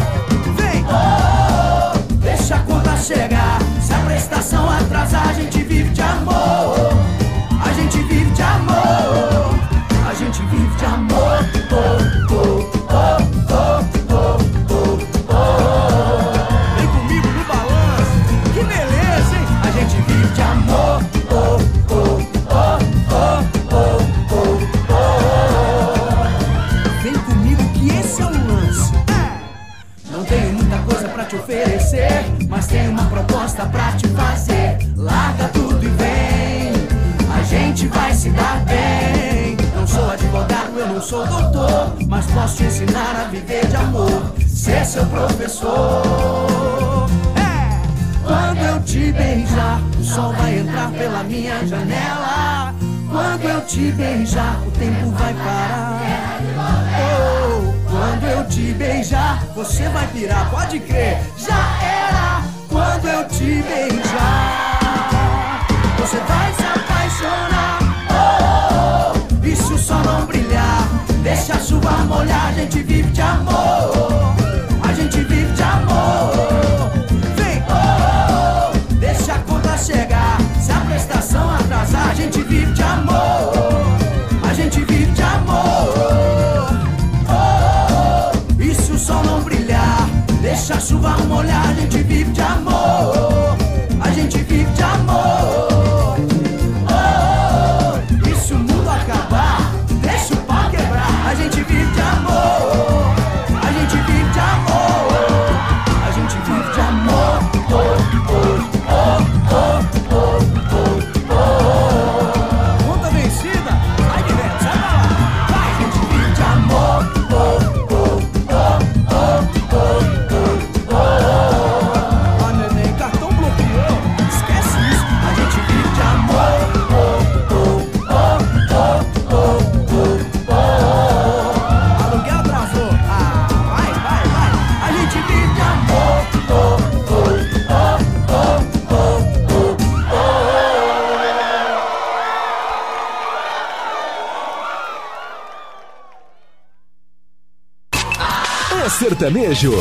Vem! Oh, deixa a conta chegar. Se a prestação atrasar, a gente vive de amor. A gente vive de amor. A gente vive de amor. Proposta pra te fazer. Larga tudo e vem, a gente vai se dar bem. Não sou advogado, eu não sou doutor, mas posso te ensinar a viver de amor. Ser seu professor. É. Quando eu te beijar, o sol vai entrar pela minha janela. Quando eu te beijar, o tempo vai parar. Oh, quando eu te beijar, você vai pirar, pode crer. Já te beijar, você vai se apaixonar. Oh, oh, e se o sol não brilhar, deixa a chuva molhar, a gente vive de amor. A gente vive de amor. Vem, oh, oh, deixa a conta chegar. Se a prestação atrasar, a gente vive de amor. A gente vive de amor. Oh, oh, e se o sol não brilhar, deixa a chuva molhar, a gente vive de amor. Oh, oh, sertanejo.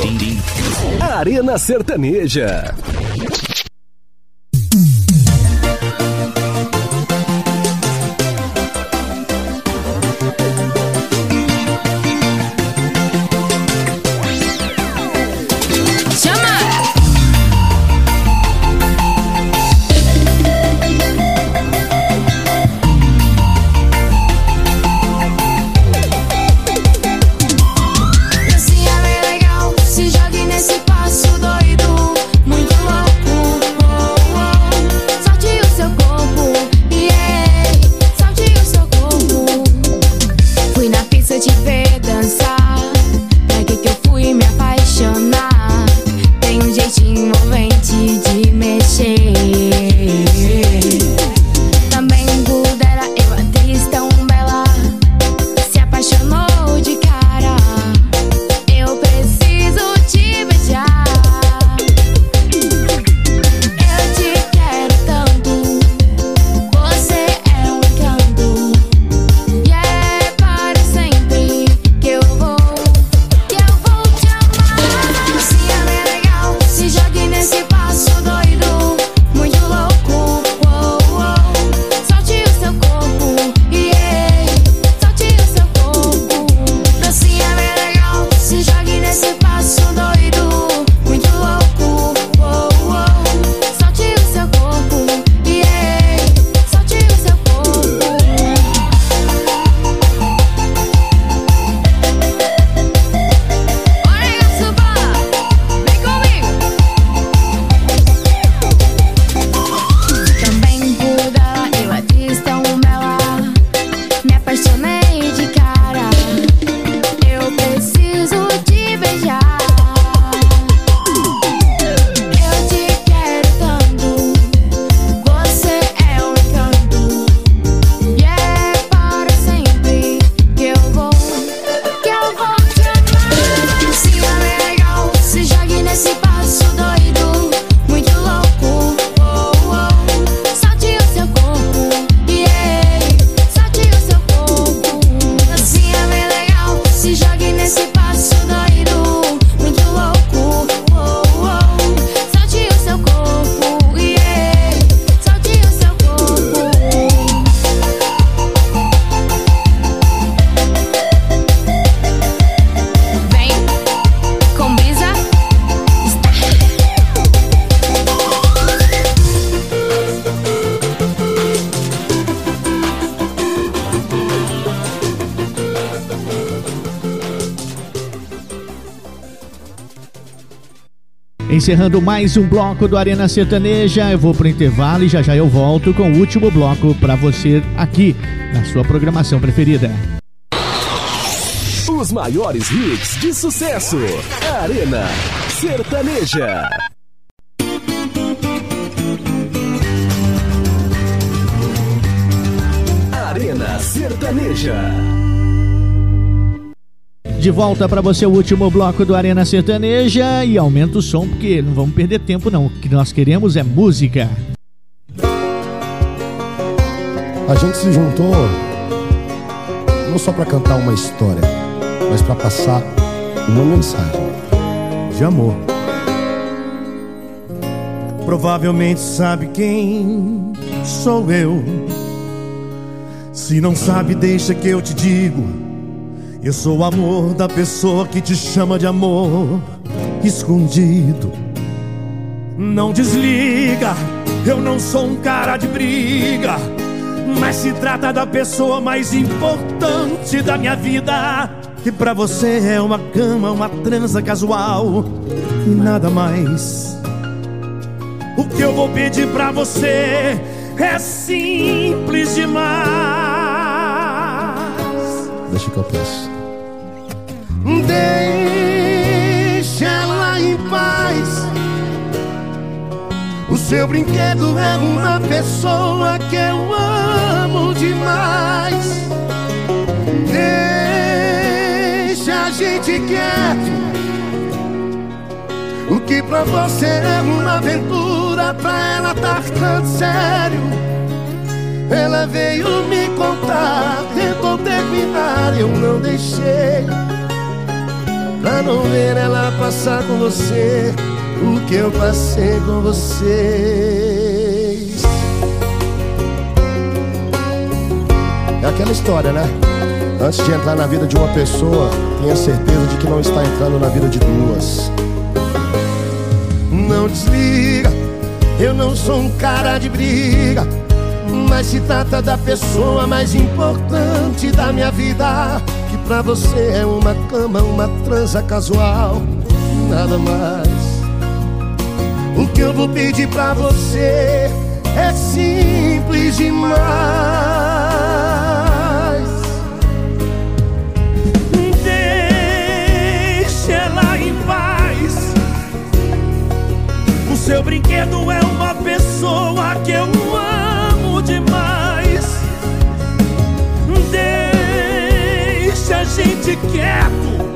Arena Sertaneja. Encerrando mais um bloco do Arena Sertaneja, eu vou pro intervalo e já já eu volto com o último bloco para você aqui na sua programação preferida. Os maiores hits de sucesso. Arena Sertaneja. De volta para você o último bloco do Arena Sertaneja e aumenta o som porque não vamos perder tempo não. O que nós queremos é música. A gente se juntou não só para cantar uma história, mas para passar uma mensagem de amor. Provavelmente sabe quem sou eu. Se não sabe, deixa que eu te digo. Eu sou o amor da pessoa que te chama de amor escondido. Não desliga, eu não sou um cara de briga. Mas se trata da pessoa mais importante da minha vida. Que pra você é uma cama, uma transa casual e nada mais. O que eu vou pedir pra você é simples demais. Deixa que eu peço. Deixa ela em paz. O seu brinquedo é uma pessoa que eu amo demais. Deixa a gente quieto. O que pra você é uma aventura, pra ela tá ficando sério. Ela veio me contar, tentou terminar, eu não deixei. Pra não ver ela passar com você o que eu passei com vocês. É aquela história, né? Antes de entrar na vida de uma pessoa, tenha certeza de que não está entrando na vida de duas. Não desliga, eu não sou um cara de briga. Mas se trata da pessoa mais importante da minha vida. Pra você é uma cama, uma transa casual, nada mais. O que eu vou pedir pra você é simples demais. Deixa ela em paz. O seu brinquedo é uma pessoa que eu Deixa a gente quieto.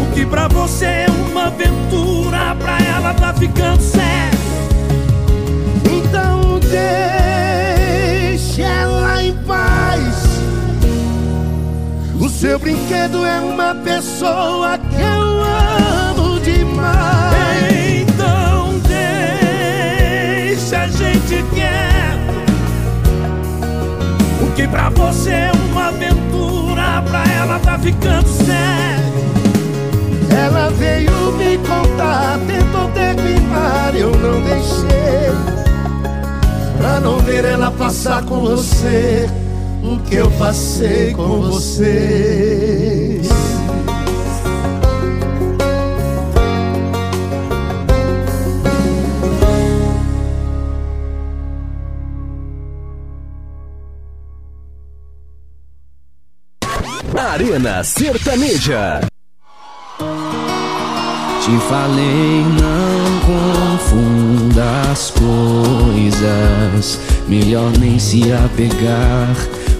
O que pra você é uma aventura, pra ela tá ficando sério. Então deixa ela em paz. O seu brinquedo é uma pessoa que eu amo demais. Então deixa a gente quieto. O que pra você é uma aventura, pra ela tá ficando sério. Ela veio me contar, tentou terminar, eu não deixei. Pra não ver ela passar com você o que eu passei com você. Arena Sertaneja. Te falei, não confunda as coisas. Melhor nem se apegar.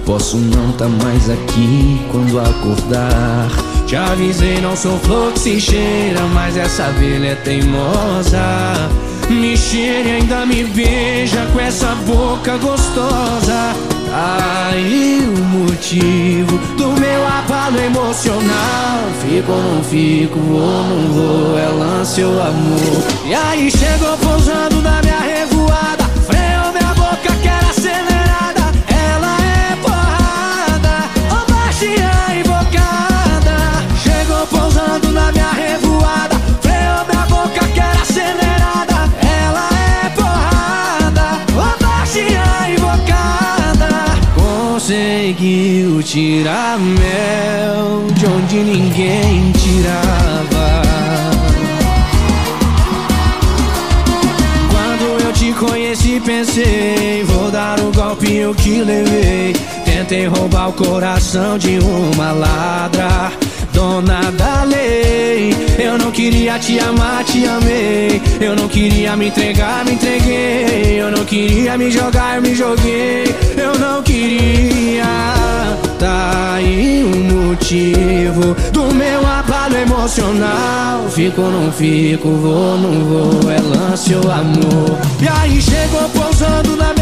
Posso não tá mais aqui quando acordar. Te avisei, não sou flor que se cheira, mas essa abelha é teimosa. Me cheira e ainda me beija com essa boca gostosa. Aí o motivo do meu abalo emocional. Fico ou não fico, vou ou não vou, é lance ou amor. E aí chegou pousando na minha revoada tira tirar mel de onde ninguém tirava. Quando eu te conheci, pensei: vou dar o golpe eu que levei. Tentei roubar o coração de uma ladra, dona da lei. Eu não queria te amar, te amei. Eu não queria me entregar, me entreguei. Eu não queria me jogar, me joguei. Eu não queria. Tá aí o motivo do meu abalo emocional. Fico, não fico, vou, não vou. É lance ou amor. E aí chegou pousando na minha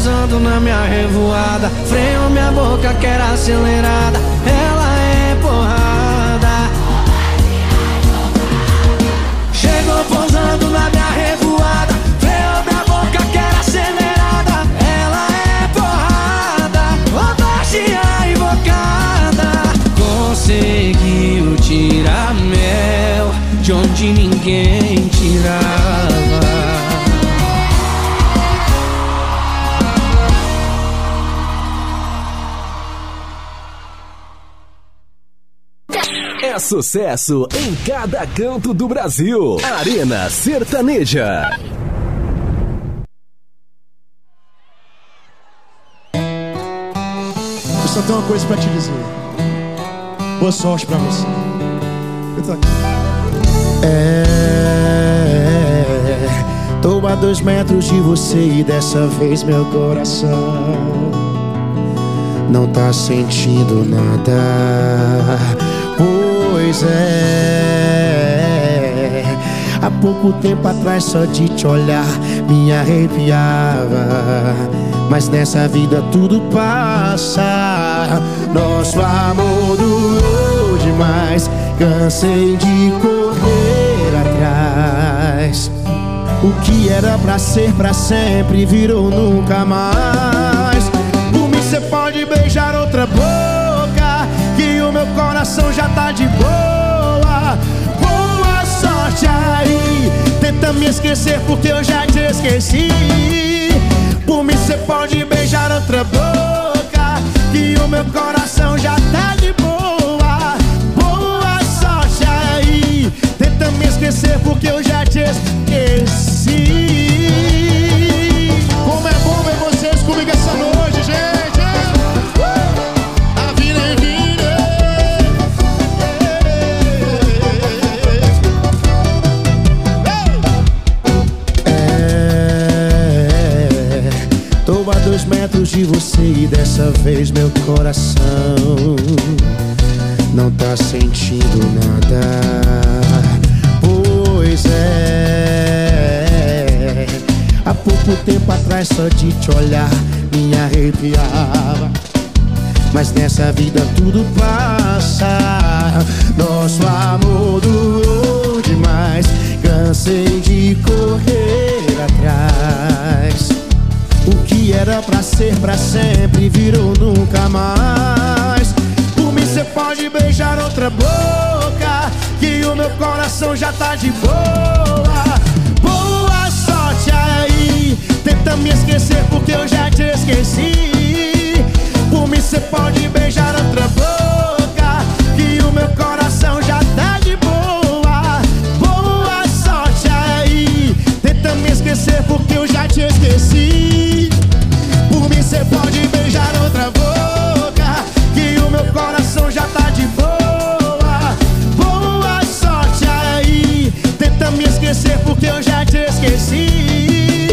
pousando na minha revoada. Freou minha boca que era acelerada. Ela é porrada. Chegou pousando na minha sucesso em cada canto do Brasil. Arena Sertaneja. Eu só tenho uma coisa pra te dizer. Boa sorte pra você. Eu tô aqui. É, tô a dois metros de você e dessa vez meu coração não tá sentindo nada. Pois é, há pouco tempo atrás só de te olhar me arrepiava. Mas nessa vida tudo passa. Nosso amor durou demais. Cansei de correr atrás. O que era pra ser pra sempre virou nunca mais. Por mim cê pode beijar outra boca, meu coração já tá de boa. Boa sorte aí, tenta me esquecer porque eu já te esqueci. Por mim cê pode beijar outra boca, que o meu coração já tá de boa. Boa sorte aí, tenta me esquecer porque eu já te esqueci. De você e dessa vez meu coração não tá sentindo nada. Pois é, há pouco tempo atrás só de te olhar me arrepiava. Mas nessa vida tudo passa. Nosso amor durou demais. Cansei de correr atrás. O que era pra ser pra sempre virou nunca mais. Por mim cê pode beijar outra boca, que o meu coração já tá de boa. Boa sorte aí, tenta me esquecer porque eu já te esqueci. Por mim cê pode beijar outra boca, que o meu coração já tá de boa. Esquecer porque eu já te esqueci. Por mim cê pode beijar outra boca, que o meu coração já tá de boa. Boa sorte aí, tenta me esquecer porque eu já te esqueci.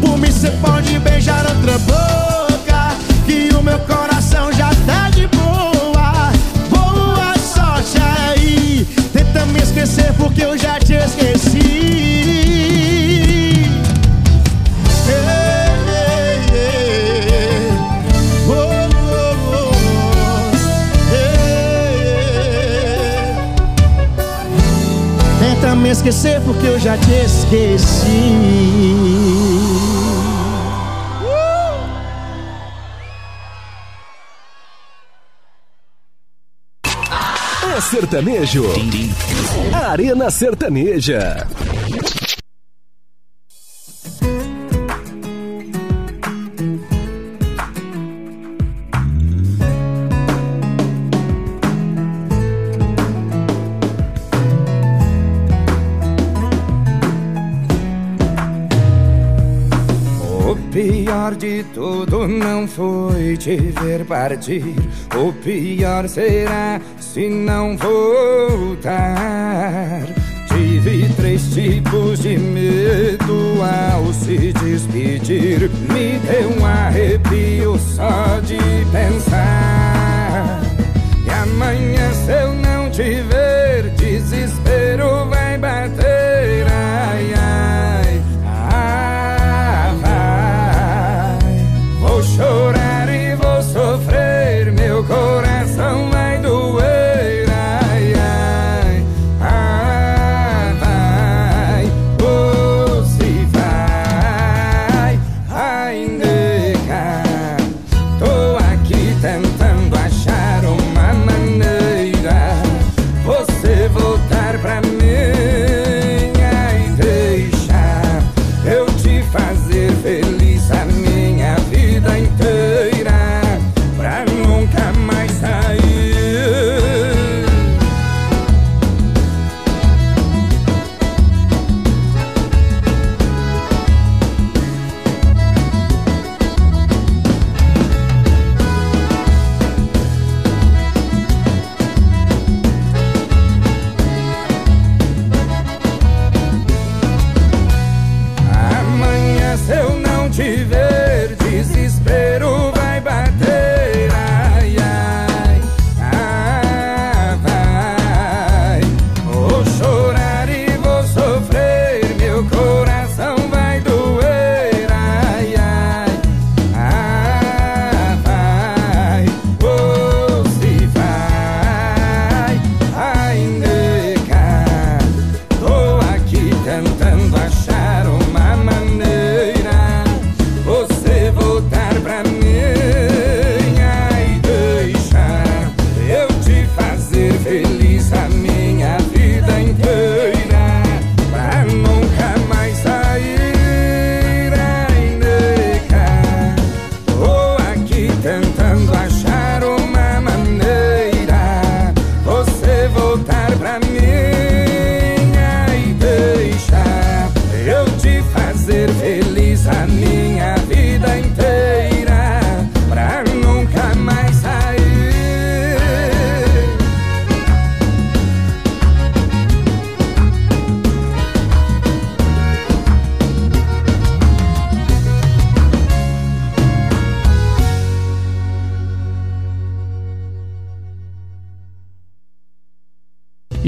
Por mim cê pode beijar outra boca, esquecer porque eu já te esqueci. É sertanejo. Arena Sertaneja. Foi te ver partir. O pior será se não voltar. Tive três tipos de medo ao se despedir. Me deu um arrepio só de pensar. E amanhã, se eu não te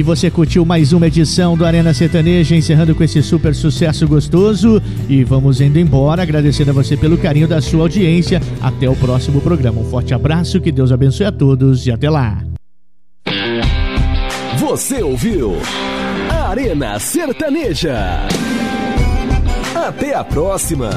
você curtiu mais uma edição do Arena Sertaneja, encerrando com esse super sucesso gostoso. E vamos indo embora, agradecendo a você pelo carinho da sua audiência. Até o próximo programa. Um forte abraço, que Deus abençoe a todos e até lá. Você ouviu Arena Sertaneja. Até a próxima.